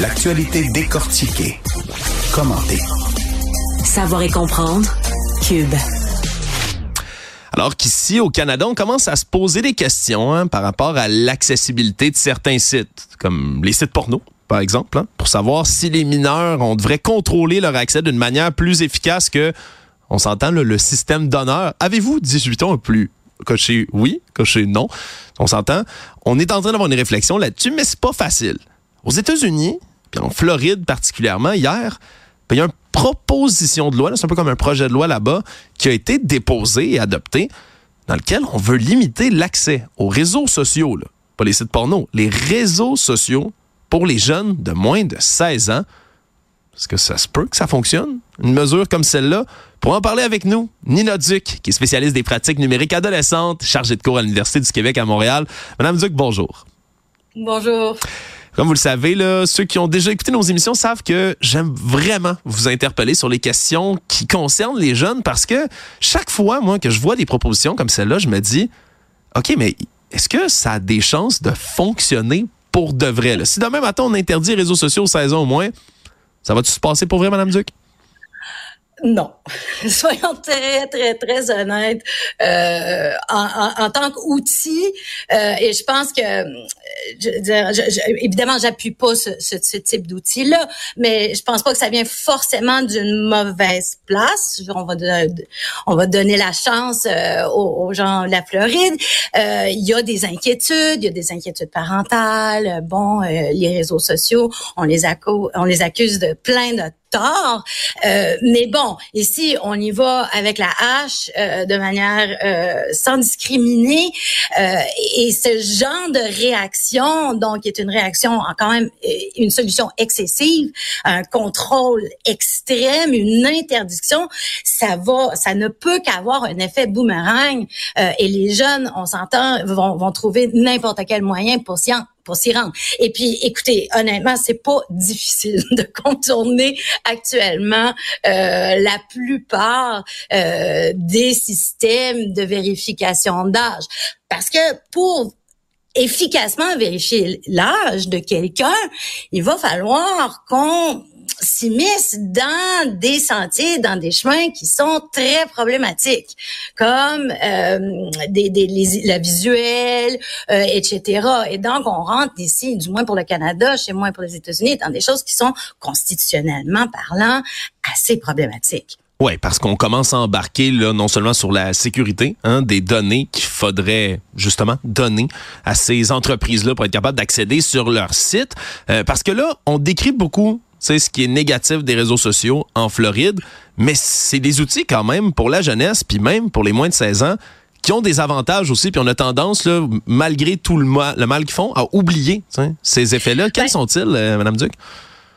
L'actualité décortiquée. Commentée. Savoir et comprendre. Cube. Alors qu'ici, au Canada, on commence à se poser des questions hein, par rapport à l'accessibilité de certains sites, comme les sites porno, par exemple, hein, pour savoir si les mineurs, on devrait contrôler leur accès d'une manière plus efficace que, on s'entend, le système d'honneur. Avez-vous 18 ans ou plus? Coché oui, coché non. On s'entend? On est en train d'avoir une réflexion là-dessus, mais c'est pas facile. Aux États-Unis, puis en Floride particulièrement, hier, ben, il y a une proposition de loi, c'est un peu comme un projet de loi là-bas, qui a été déposé et adopté, dans lequel on veut limiter l'accès aux réseaux sociaux, pas les sites porno, les réseaux sociaux pour les jeunes de moins de 16 ans. Est-ce que ça se peut que ça fonctionne? Une mesure comme celle-là? Pour en parler avec nous, Nina Duc, qui est spécialiste des pratiques numériques adolescentes, chargée de cours à l'Université du Québec à Montréal. Madame Duc, bonjour. Bonjour. Comme vous le savez, ceux qui ont déjà écouté nos émissions savent que j'aime vraiment vous interpeller sur les questions qui concernent les jeunes parce que chaque fois, moi, que je vois des propositions comme celle-là, je me dis, OK, mais est-ce que ça a des chances de fonctionner pour de vrai? Si demain matin, on interdit les réseaux sociaux aux 16 ans au moins, ça va-tu se passer pour vrai, Madame Duc? Non. Soyons très, très, très honnêtes. Euh, en, en, tant qu'outil, euh, et je pense que, je, je, évidemment, j'appuie pas ce, ce, type d'outil-là, mais je pense pas que ça vient forcément d'une mauvaise place. On va, on va donner la chance euh, aux, gens de la Floride. Euh, il y a des inquiétudes, il y a des inquiétudes parentales. Bon, euh, les réseaux sociaux, on les, on les accuse de plein de euh, mais bon, ici, on y va avec la hache euh, de manière euh, sans discriminer. et ce genre de réaction, donc, est une réaction en quand même une solution excessive, un contrôle extrême, une interdiction, ça va, ça ne peut qu'avoir un effet boomerang. et les jeunes, on s'entend, vont, vont trouver n'importe quel moyen pour s'y pour s'y rendre. Et puis, écoutez, honnêtement, c'est pas difficile de contourner actuellement euh, la plupart euh, des systèmes de vérification d'âge. Parce que pour efficacement vérifier l'âge de quelqu'un, il va falloir qu'on s'immiscent dans des sentiers, dans des chemins qui sont très problématiques, comme euh, des, des la visuelle, euh, etc. Et donc, on rentre ici, du moins pour le Canada, chez moi pour les États-Unis, dans des choses qui sont constitutionnellement parlant assez problématiques. Oui, parce qu'on commence à embarquer là non seulement sur la sécurité hein, des données qu'il faudrait justement donner à ces entreprises-là pour être capable d'accéder sur leur site, euh, parce que là, on décrit beaucoup c'est ce qui est négatif des réseaux sociaux en Floride, mais c'est des outils quand même pour la jeunesse, puis même pour les moins de 16 ans, qui ont des avantages aussi, puis on a tendance, là, malgré tout le mal, le mal qu'ils font, à oublier ces effets-là. Quels ben sont-ils, euh, Madame Duc?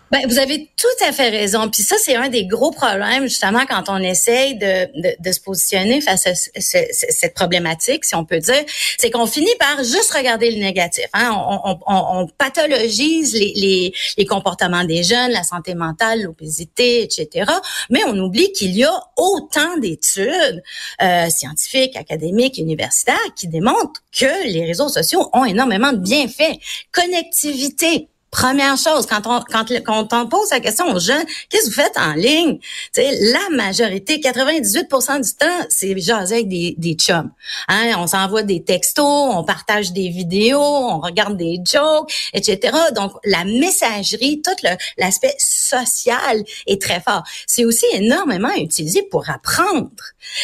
Ben, vous avez tout à fait raison. Puis ça, c'est un des gros problèmes, justement, quand on essaye de, de, de se positionner face à cette problématique, si on peut dire, c'est qu'on finit par juste regarder le négatif. Hein? On, on, on, pathologise les, les, les, comportements des jeunes, la santé mentale, l'obésité, etc. Mais on oublie qu'il y a autant d'études euh, scientifiques, académiques, universitaires qui démontrent que les réseaux sociaux ont énormément de bienfaits. Connectivité, Première chose, quand on quand, quand on pose la question aux jeunes, qu'est-ce que vous faites en ligne? Sais, la majorité, 98% du temps, c'est jaser avec des, des chums. Hein? On s'envoie des textos, on partage des vidéos, on regarde des jokes, etc. Donc la messagerie, tout l'aspect social est très fort. C'est aussi énormément utilisé pour apprendre.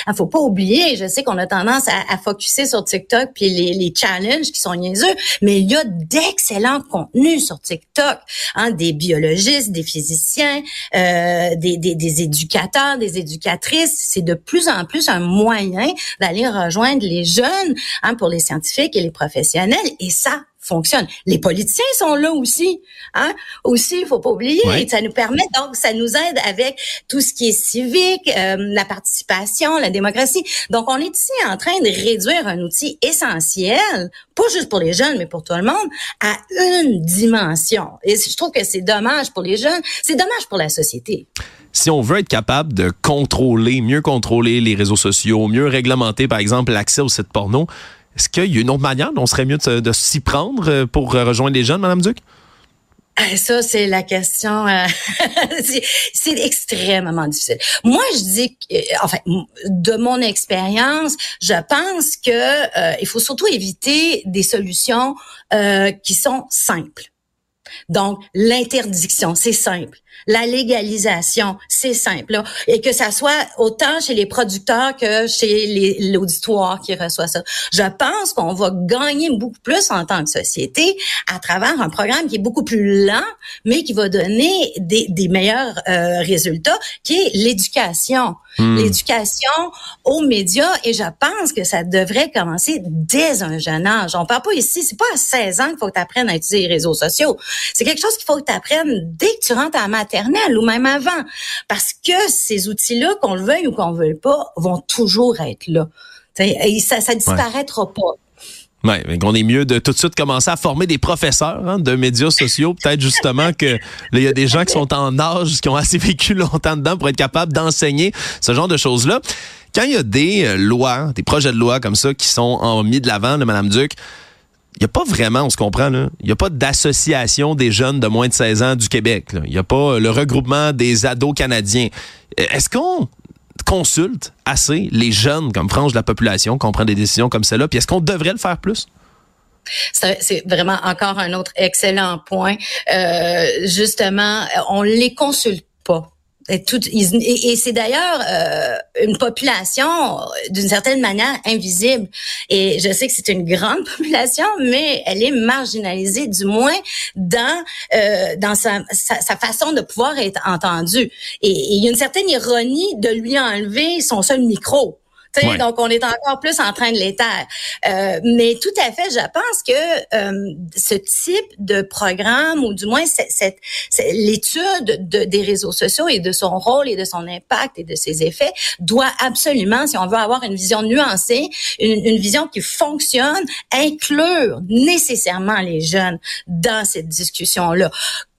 Il faut pas oublier, je sais qu'on a tendance à, à focuser sur TikTok puis les, les challenges qui sont niaiseux, mais il y a d'excellents contenus sur TikTok hein, des biologistes, des physiciens, euh, des, des, des éducateurs, des éducatrices. C'est de plus en plus un moyen d'aller rejoindre les jeunes hein, pour les scientifiques et les professionnels. Et ça, fonctionne. Les politiciens sont là aussi, hein. Aussi, il faut pas oublier. Ça nous permet donc, ça nous aide avec tout ce qui est civique, euh, la participation, la démocratie. Donc, on est ici en train de réduire un outil essentiel, pas juste pour les jeunes, mais pour tout le monde, à une dimension. Et je trouve que c'est dommage pour les jeunes, c'est dommage pour la société si on veut être capable de contrôler, mieux contrôler les réseaux sociaux, mieux réglementer, par exemple, l'accès aux sites porno, est-ce qu'il y a une autre manière dont on serait mieux de, s'y prendre euh, pour euh, rejoindre les jeunes, Madame Duc? Ah, ça, c'est la question. Euh, c'est extrêmement difficile. Moi, je dis, euh, enfin, de mon expérience, je pense que euh, il faut surtout éviter des solutions qui sont simples. Donc, l'interdiction, c'est simple. La légalisation, c'est simple. Et que ça soit autant chez les producteurs que chez l'auditoire qui reçoit ça. Je pense qu'on va gagner beaucoup plus en tant que société à travers un programme qui est beaucoup plus lent, mais qui va donner des, des meilleurs euh, résultats, qui est l'éducation. Hmm. L'éducation aux médias, et je pense que ça devrait commencer dès un jeune âge. On parle pas ici, c'est pas à 16 ans qu'il faut que tu apprennes à utiliser les réseaux sociaux. C'est quelque chose qu'il faut que tu apprennes dès que tu rentres à la maternelle ou même avant. Parce que ces outils-là, qu'on le veuille ou qu'on le veuille pas, vont toujours être là. Et ça, ça disparaîtra pas. Oui, mais qu'on est mieux de tout de suite commencer à former des professeurs hein, de médias sociaux. Peut-être justement que il y a des gens qui sont en âge, qui ont assez vécu longtemps dedans pour être capables d'enseigner ce genre de choses-là. Quand il y a des euh, lois, des projets de loi comme ça qui sont en mis de l'avant de Mme Duc, il n'y a pas vraiment, on se comprend, il n'y a pas d'association des jeunes de moins de 16 ans du Québec. Il n'y a pas le regroupement des ados canadiens. Est-ce qu'on consulte assez les jeunes comme frange de la population qu'on prend des décisions comme celle-là? Puis est-ce qu'on devrait le faire plus? C'est vraiment encore un autre excellent point. Euh, justement, on les consulte pas. Et, et, c'est d'ailleurs euh, une population d'une certaine manière invisible. Et je sais que c'est une grande population, mais elle est marginalisée, du moins dans euh, dans sa, sa, façon de pouvoir être entendue. Et il y a une certaine ironie de lui enlever son seul micro. Donc, on est encore plus en train de l'étaire. Euh, mais tout à fait, je pense que euh, ce type de programme, ou du moins cette, l'étude de, des réseaux sociaux et de son rôle et de son impact et de ses effets, doit absolument, si on veut avoir une vision nuancée, une, une vision qui fonctionne, inclure nécessairement les jeunes dans cette discussion-là.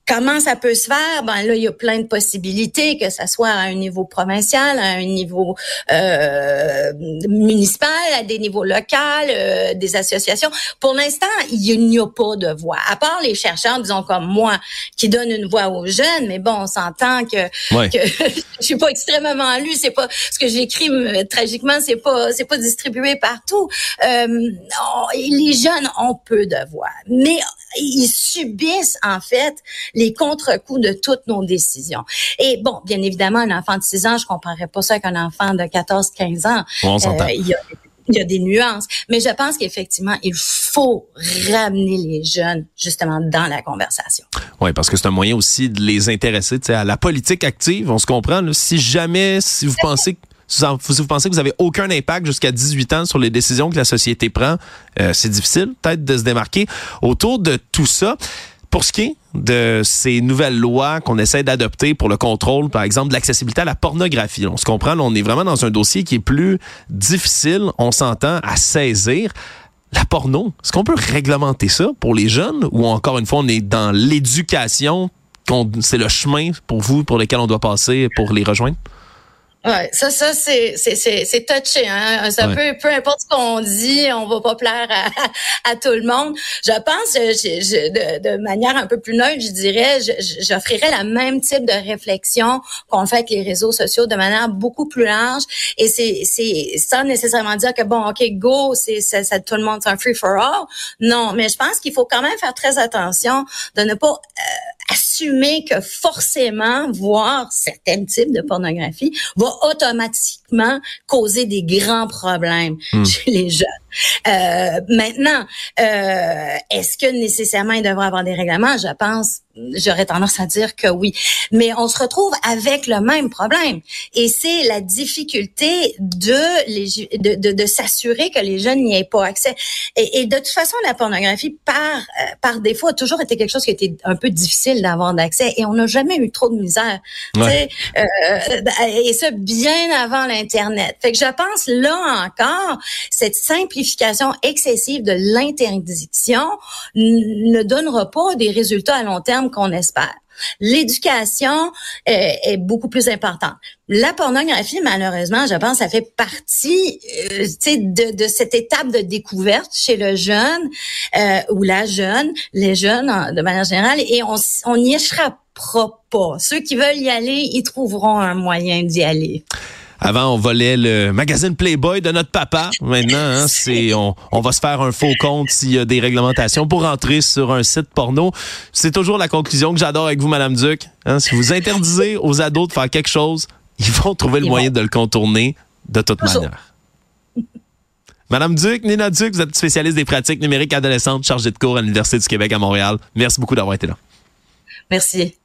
Comment ça peut se faire? Ben là, il y a plein de possibilités, que ça soit à un niveau provincial, à un niveau euh, municipal, à des niveaux locaux, euh, des associations. Pour l'instant, il n'y a pas de voix. À part les chercheurs, disons comme moi, qui donnent une voix aux jeunes. Mais bon, on s'entend que, que je suis pas extrêmement lu. C'est pas ce que j'écris tragiquement, c'est pas c'est pas distribué partout. Euh, les jeunes ont peu de voix, mais ils subissent en fait les contre-coups de toutes nos décisions. Et bon, bien évidemment, un enfant de 6 ans, je comparerais pas ça avec un enfant de 14, 15 ans. On s'entend. Euh, il y a des nuances. Mais je pense qu'effectivement, il faut ramener les jeunes justement dans la conversation. Oui, parce que c'est un moyen aussi de les intéresser à la politique active. On se comprend. Si jamais, si vous pensez si vous pensez que vous avez aucun impact jusqu'à 18 ans sur les décisions que la société prend, euh, c'est difficile peut-être de se démarquer. Autour de tout ça, pour ce qui est de ces nouvelles lois qu'on essaie d'adopter pour le contrôle, par exemple, de l'accessibilité à la pornographie, on se comprend, on est vraiment dans un dossier qui est plus difficile, on s'entend, à saisir. La porno, est-ce qu'on peut réglementer ça pour les jeunes ou encore une fois, on est dans l'éducation, c'est le chemin pour vous pour lequel on doit passer pour les rejoindre? Ouais, ça, ça, c'est, c'est, c'est, c'est touché, hein. Ça peut, peu importe ce qu'on dit, on va pas plaire à, à tout le monde. Je pense, je, de, de, manière un peu plus neutre, je dirais, j'offrirais la même type de réflexion qu'on fait avec les réseaux sociaux de manière beaucoup plus large. Et c'est, c'est sans nécessairement dire que bon, ok, go, c'est, c'est, tout le monde, c'est un free for all. Non, mais je pense qu'il faut quand même faire très attention de ne pas euh, assumer que forcément voir certains types de pornographie va automatiquement causer des grands problèmes hmm. chez les jeunes. Euh, maintenant, euh, est-ce que nécessairement il devrait avoir des règlements? Je pense, j'aurais tendance à dire que oui. Mais on se retrouve avec le même problème. Et c'est la difficulté de, les, de, de, de s'assurer que les jeunes n'y aient pas accès. Et, et, de toute façon, la pornographie, par, euh, par défaut, a toujours été quelque chose qui était un peu difficile d'avoir d'accès. Et on n'a jamais eu trop de misère. Ouais. Euh, et ça, bien avant l'Internet. Fait que je pense, là encore, cette simplification excessive de l'interdiction ne donnera pas des résultats à long terme qu'on espère. L'éducation euh, est beaucoup plus importante. La pornographie, malheureusement, je pense, ça fait partie euh, de, de cette étape de découverte chez le jeune euh, ou la jeune, les jeunes de manière générale, et on n'y échappera pas. Ceux qui veulent y aller, ils trouveront un moyen d'y aller. Avant, on volait le magazine Playboy de notre papa. Maintenant, hein, c'est on, on, va se faire un faux compte s'il y a des réglementations pour entrer sur un site porno. C'est toujours la conclusion que j'adore avec vous, Madame Duc. Hein, si vous interdisez aux ados de faire quelque chose, ils vont trouver le moyen de le contourner de toute manière. Madame Duc, Nina Duc, vous êtes spécialiste des pratiques numériques adolescentes, chargée de cours à l'Université du Québec à Montréal. Merci beaucoup d'avoir été là. Merci.